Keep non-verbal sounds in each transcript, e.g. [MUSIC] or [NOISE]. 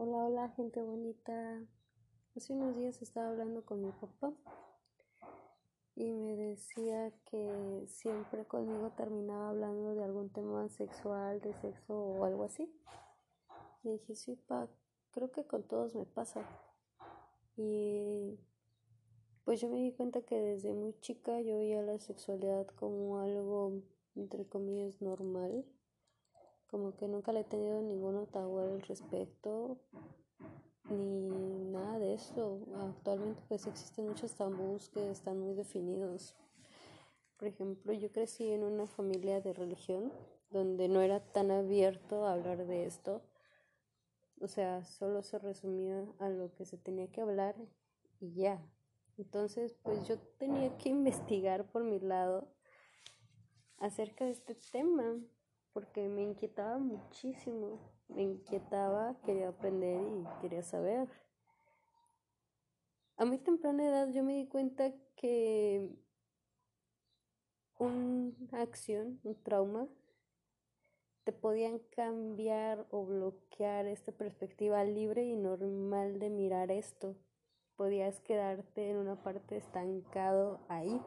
Hola, hola, gente bonita. Hace unos días estaba hablando con mi papá y me decía que siempre conmigo terminaba hablando de algún tema sexual, de sexo o algo así. Y dije, sí, pa, creo que con todos me pasa. Y pues yo me di cuenta que desde muy chica yo veía la sexualidad como algo, entre comillas, normal como que nunca le he tenido ningún tabú al respecto ni nada de eso. Actualmente pues existen muchos tabús que están muy definidos. Por ejemplo, yo crecí en una familia de religión donde no era tan abierto a hablar de esto. O sea, solo se resumía a lo que se tenía que hablar y ya. Entonces, pues yo tenía que investigar por mi lado acerca de este tema porque me inquietaba muchísimo, me inquietaba, quería aprender y quería saber. A muy temprana edad yo me di cuenta que una acción, un trauma, te podían cambiar o bloquear esta perspectiva libre y normal de mirar esto. Podías quedarte en una parte estancado ahí,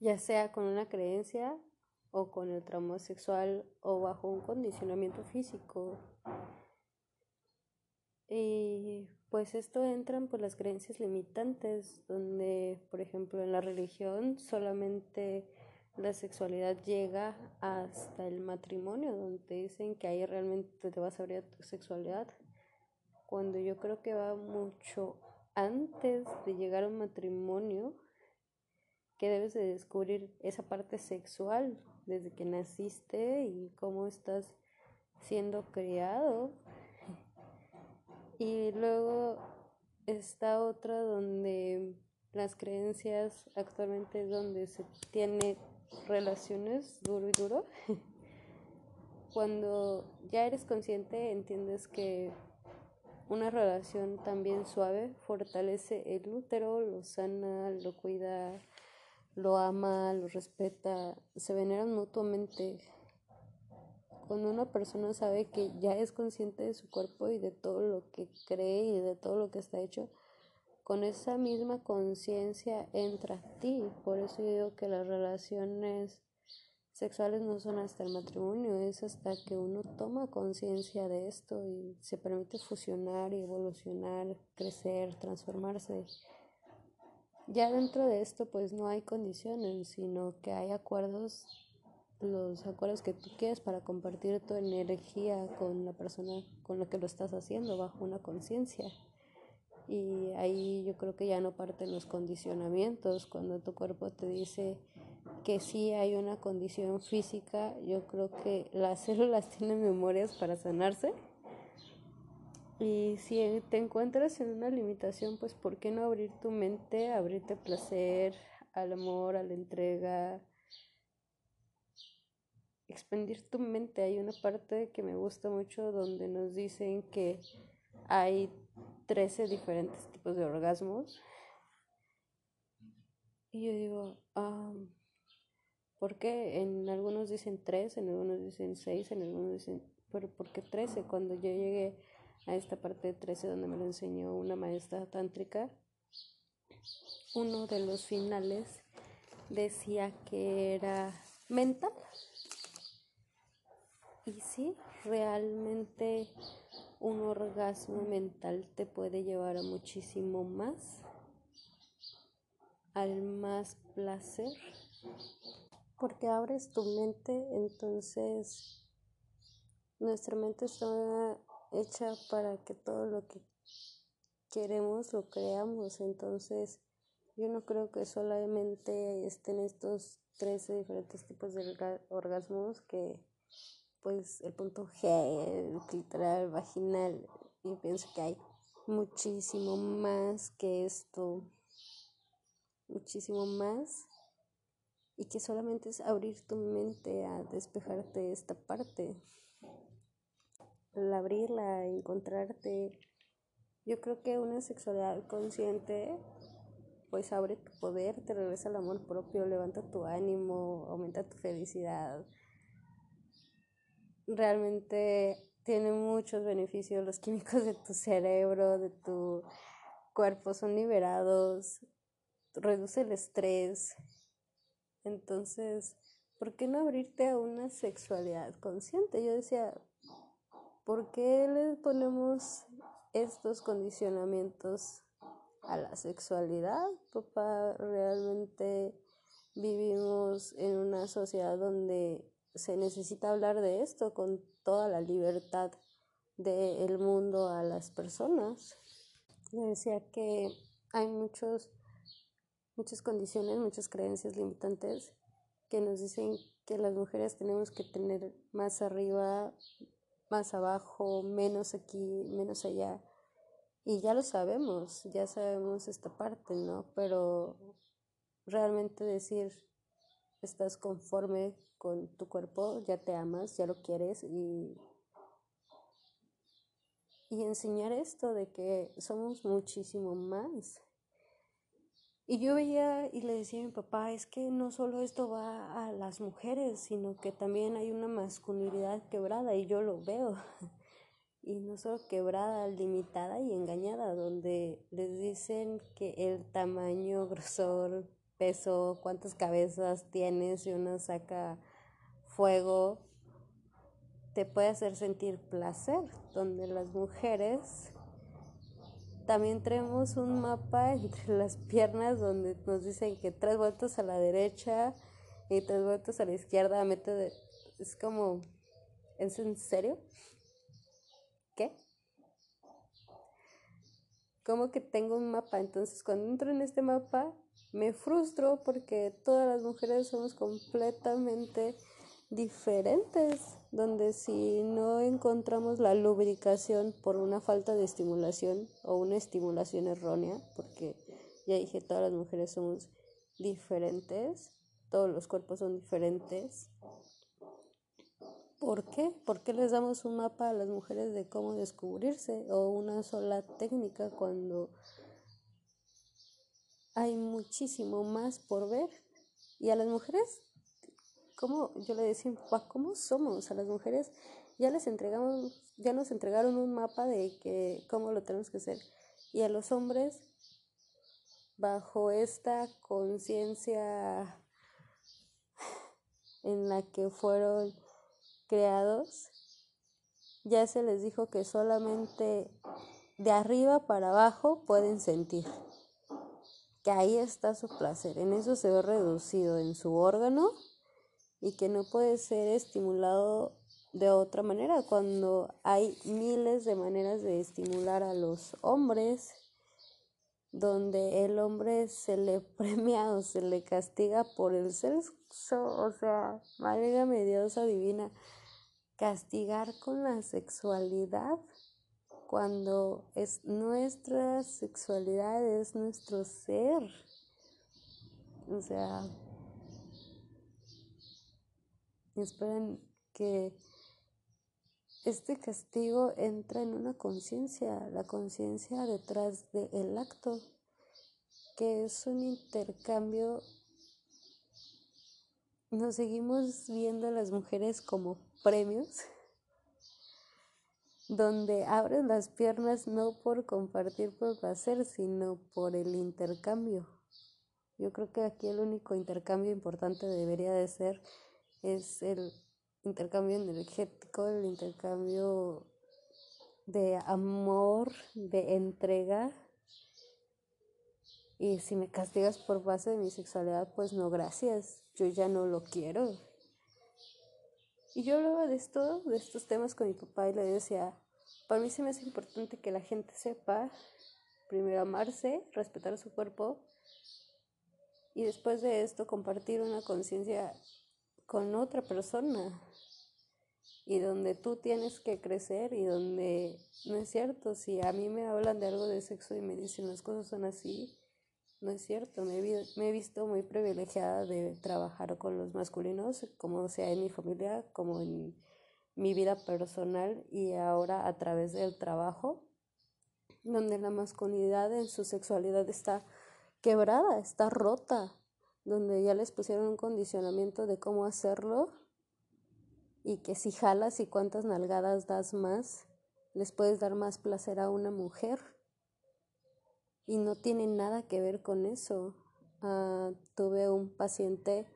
ya sea con una creencia o con el trauma sexual o bajo un condicionamiento físico. Y pues esto entran por las creencias limitantes, donde, por ejemplo, en la religión solamente la sexualidad llega hasta el matrimonio, donde dicen que ahí realmente te vas a abrir tu sexualidad, cuando yo creo que va mucho antes de llegar a un matrimonio, que debes de descubrir esa parte sexual desde que naciste y cómo estás siendo criado. Y luego está otra donde las creencias actualmente es donde se tiene relaciones duro y duro. [LAUGHS] Cuando ya eres consciente entiendes que una relación también suave fortalece el útero, lo sana, lo cuida lo ama, lo respeta, se veneran mutuamente. Cuando una persona sabe que ya es consciente de su cuerpo y de todo lo que cree y de todo lo que está hecho, con esa misma conciencia entra a ti. Por eso yo digo que las relaciones sexuales no son hasta el matrimonio, es hasta que uno toma conciencia de esto y se permite fusionar y evolucionar, crecer, transformarse. Ya dentro de esto pues no hay condiciones, sino que hay acuerdos, los acuerdos que tú quieres para compartir tu energía con la persona con la que lo estás haciendo bajo una conciencia. Y ahí yo creo que ya no parten los condicionamientos, cuando tu cuerpo te dice que sí hay una condición física, yo creo que las [LAUGHS] células tienen memorias para sanarse y si te encuentras en una limitación, pues ¿por qué no abrir tu mente, abrirte placer, al amor, a la entrega? Expandir tu mente. Hay una parte que me gusta mucho donde nos dicen que hay 13 diferentes tipos de orgasmos. Y yo digo, ah, ¿por qué? En algunos dicen 3, en algunos dicen 6, en algunos dicen, pero ¿por qué 13? Cuando yo llegué a esta parte de 13 donde me lo enseñó una maestra tántrica, uno de los finales decía que era mental. Y sí, realmente un orgasmo mental te puede llevar a muchísimo más, al más placer, porque abres tu mente, entonces nuestra mente está hecha para que todo lo que queremos lo creamos. Entonces, yo no creo que solamente estén estos 13 diferentes tipos de orgasmos que pues el punto G, literal, vaginal. Y pienso que hay muchísimo más que esto, muchísimo más. Y que solamente es abrir tu mente a despejarte esta parte. Al abrirla, encontrarte. Yo creo que una sexualidad consciente pues abre tu poder, te regresa el amor propio, levanta tu ánimo, aumenta tu felicidad. Realmente tiene muchos beneficios, los químicos de tu cerebro, de tu cuerpo son liberados, reduce el estrés. Entonces, ¿por qué no abrirte a una sexualidad consciente? Yo decía, ¿por qué le ponemos estos condicionamientos a la sexualidad. Papá, realmente vivimos en una sociedad donde se necesita hablar de esto con toda la libertad del mundo a las personas. Le decía que hay muchos, muchas condiciones, muchas creencias limitantes que nos dicen que las mujeres tenemos que tener más arriba, más abajo, menos aquí, menos allá. Y ya lo sabemos, ya sabemos esta parte, ¿no? Pero realmente decir, estás conforme con tu cuerpo, ya te amas, ya lo quieres y, y enseñar esto de que somos muchísimo más. Y yo veía y le decía a mi papá, es que no solo esto va a las mujeres, sino que también hay una masculinidad quebrada y yo lo veo. [LAUGHS] y no solo quebrada, limitada y engañada, donde les dicen que el tamaño, grosor, peso, cuántas cabezas tienes si uno saca fuego, te puede hacer sentir placer, donde las mujeres también tenemos un mapa entre [LAUGHS] las piernas donde nos dicen que tres vueltas a la derecha y tres vueltas a la izquierda, mete de... es como, ¿es en serio? ¿qué? Como que tengo un mapa, entonces cuando entro en este mapa me frustro porque todas las mujeres somos completamente diferentes, donde si no encontramos la lubricación por una falta de estimulación o una estimulación errónea, porque ya dije, todas las mujeres somos diferentes, todos los cuerpos son diferentes, ¿Por qué? ¿Por qué les damos un mapa a las mujeres de cómo descubrirse o una sola técnica cuando hay muchísimo más por ver? Y a las mujeres, ¿cómo? Yo le decía, ¿cómo somos? A las mujeres ya les entregamos, ya nos entregaron un mapa de que cómo lo tenemos que hacer. Y a los hombres, bajo esta conciencia en la que fueron creados, ya se les dijo que solamente de arriba para abajo pueden sentir, que ahí está su placer, en eso se ve reducido en su órgano y que no puede ser estimulado de otra manera cuando hay miles de maneras de estimular a los hombres donde el hombre se le [LAUGHS] premia o se le castiga por el sexo, o sea, válgame Diosa divina, castigar con la sexualidad cuando es nuestra sexualidad, es nuestro ser. O sea, esperen que este castigo entra en una conciencia, la conciencia detrás del acto, que es un intercambio. Nos seguimos viendo a las mujeres como premios, donde abres las piernas no por compartir por placer, sino por el intercambio. Yo creo que aquí el único intercambio importante debería de ser es el intercambio energético, el intercambio de amor, de entrega. Y si me castigas por base de mi sexualidad, pues no, gracias, yo ya no lo quiero. Y yo hablaba de esto, de estos temas con mi papá y le decía, para mí se me hace importante que la gente sepa, primero amarse, respetar su cuerpo y después de esto compartir una conciencia con otra persona y donde tú tienes que crecer y donde no es cierto, si a mí me hablan de algo de sexo y me dicen las cosas son así, no es cierto, me he, visto muy privilegiada de trabajar con los masculinos, como sea en mi familia, como en mi vida personal y ahora a través del trabajo, donde la masculinidad en su sexualidad está quebrada, está rota, donde ya les pusieron un condicionamiento de cómo hacerlo y que si jalas y cuántas nalgadas das más, les puedes dar más placer a una mujer. Y no tiene nada que ver con eso. Ah, tuve un paciente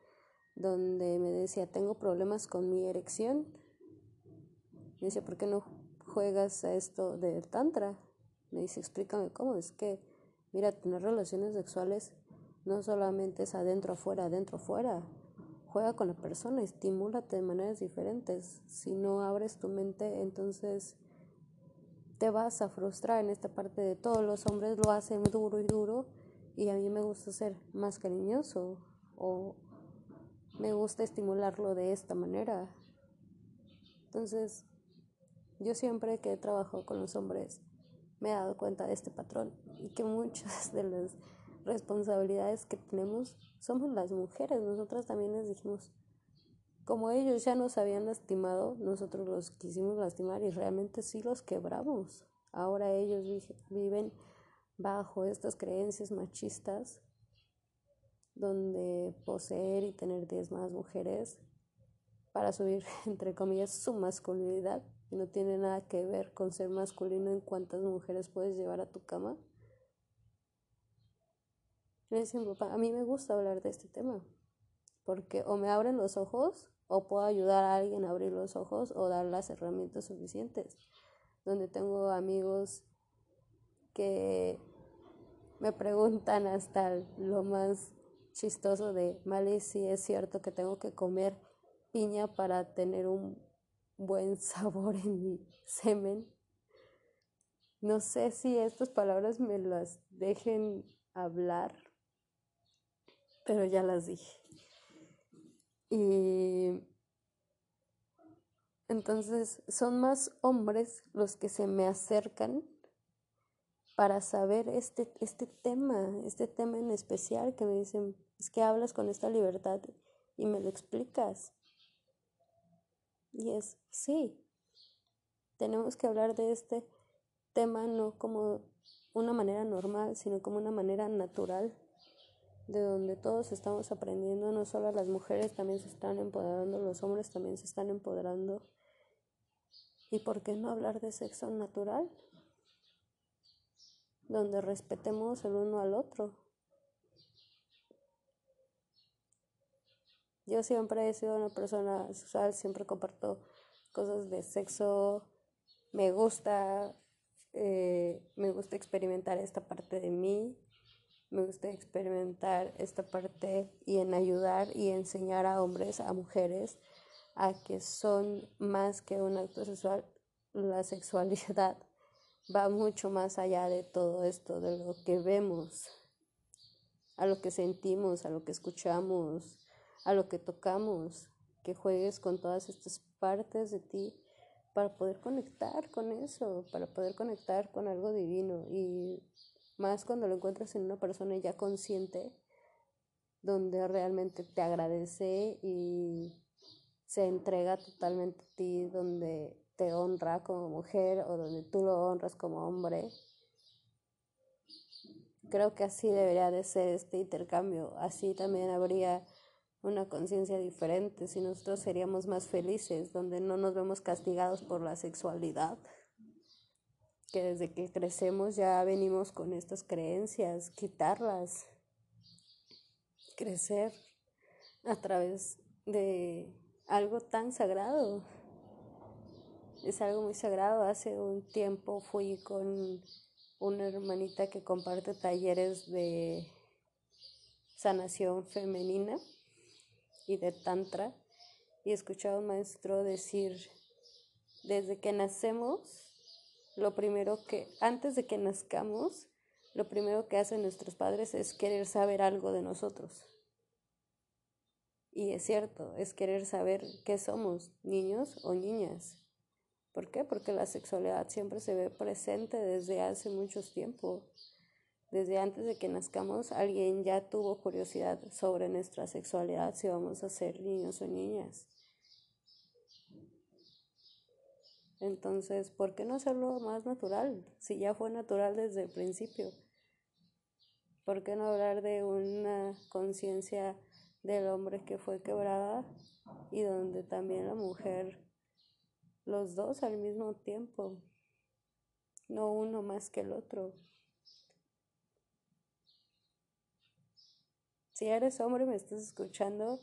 donde me decía, tengo problemas con mi erección. Me dice, ¿por qué no juegas a esto de tantra? Me dice, explícame cómo. Es que, mira, tener relaciones sexuales no solamente es adentro, afuera, adentro, afuera juega con la persona, estimúlate de maneras diferentes. Si no abres tu mente, entonces te vas a frustrar en esta parte de todos los hombres lo hacen duro y duro y a mí me gusta ser más cariñoso o me gusta estimularlo de esta manera. Entonces, yo siempre que he trabajado con los hombres me he dado cuenta de este patrón y que muchas de las responsabilidades que tenemos somos las mujeres. Nosotras también les dijimos, como ellos ya nos habían lastimado, nosotros los quisimos lastimar y realmente sí los quebramos. Ahora ellos viven bajo estas creencias machistas donde poseer y tener 10 más mujeres para subir, [LAUGHS] entre comillas, su masculinidad y no tiene nada que ver con ser masculino en cuántas mujeres puedes llevar a tu cama. Decía papá, a mí me gusta hablar de este tema, porque o me abren los ojos o puedo ayudar a alguien a abrir los ojos o dar las herramientas suficientes. Donde tengo amigos que me preguntan hasta lo más chistoso de, Mali, si es cierto que tengo que comer piña para tener un buen [LAUGHS] sabor en mi semen. No sé si estas palabras me las dejen hablar pero ya las dije. Y entonces son más hombres los que se me acercan para saber este, este tema, este tema en especial que me dicen, es que hablas con esta libertad y me lo explicas. Y es, sí, tenemos que hablar de este tema no como una manera normal, sino como una manera natural de donde todos estamos aprendiendo, no solo las mujeres también se están empoderando, los hombres también se están empoderando. ¿Y por qué no hablar de sexo natural? Donde respetemos el uno al otro. Yo siempre he sido una persona sexual, siempre comparto cosas de sexo, me gusta, eh, me gusta experimentar esta parte de mí, me gusta experimentar esta parte y en ayudar y enseñar a hombres, a mujeres, a que son más que un acto sexual. La sexualidad [LAUGHS] va mucho más allá de todo esto, de lo que vemos, a lo que sentimos, a lo que escuchamos, a lo que tocamos, que juegues con todas estas partes de ti para poder conectar con eso, para poder conectar con algo divino y más cuando lo encuentras en una persona ya consciente, donde realmente te agradece y se entrega totalmente a ti, donde te honra como mujer o donde tú lo honras como hombre. Creo que así debería de ser este intercambio. Así también habría una conciencia diferente, si nosotros seríamos más felices, donde no nos vemos castigados por la sexualidad que desde que crecemos ya venimos con estas creencias, quitarlas, crecer a través de algo tan sagrado. Es algo muy sagrado. Hace un tiempo fui con una hermanita que comparte talleres de sanación femenina y de tantra y escuchaba a un maestro decir, desde que nacemos lo primero que, antes de que nazcamos, lo primero que hacen nuestros padres es querer saber algo de nosotros. Y es cierto, es querer saber qué somos, niños o niñas. ¿Por qué? Porque la sexualidad siempre se ve presente desde hace mucho tiempo. Desde antes de que nazcamos, alguien ya tuvo curiosidad sobre nuestra sexualidad si vamos a ser niños o niñas. Entonces, ¿por qué no hacerlo más natural? Si ya fue natural desde el principio. ¿Por qué no hablar de una conciencia del hombre que fue quebrada y donde también la mujer, los dos al mismo tiempo, no uno más que el otro? Si eres hombre me estás escuchando,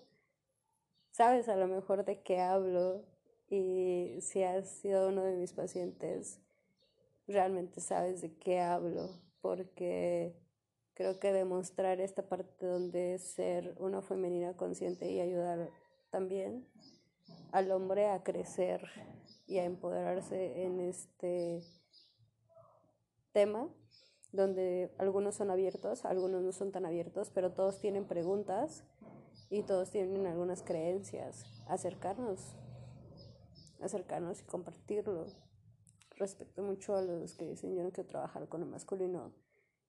sabes a lo mejor de qué hablo y si has sido uno de mis pacientes, realmente sabes de qué hablo, porque creo que demostrar esta parte donde ser una femenina consciente y ayudar también al hombre a crecer y a empoderarse en este tema, donde algunos son abiertos, algunos no son tan abiertos, pero todos tienen preguntas y todos tienen algunas creencias. Acercarnos acercarnos y compartirlo. Respeto mucho a los que dicen yo no quiero trabajar con el masculino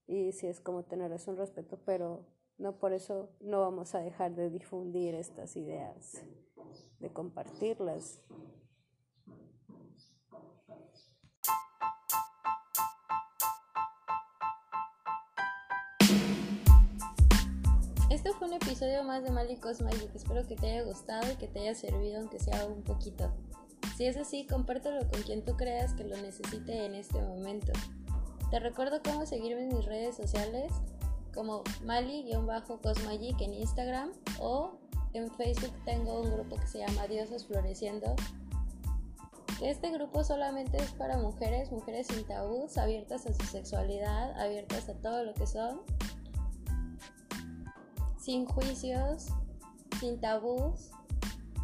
y si es como tener eso un respeto, pero no por eso no vamos a dejar de difundir estas ideas, de compartirlas. Este fue un episodio más de Malicos Magic. Espero que te haya gustado y que te haya servido, aunque sea un poquito. Si es así, compártelo con quien tú creas que lo necesite en este momento. Te recuerdo cómo seguirme en mis redes sociales como Mali-Cosmagic en Instagram o en Facebook tengo un grupo que se llama Diosas Floreciendo. Este grupo solamente es para mujeres, mujeres sin tabús, abiertas a su sexualidad, abiertas a todo lo que son, sin juicios, sin tabús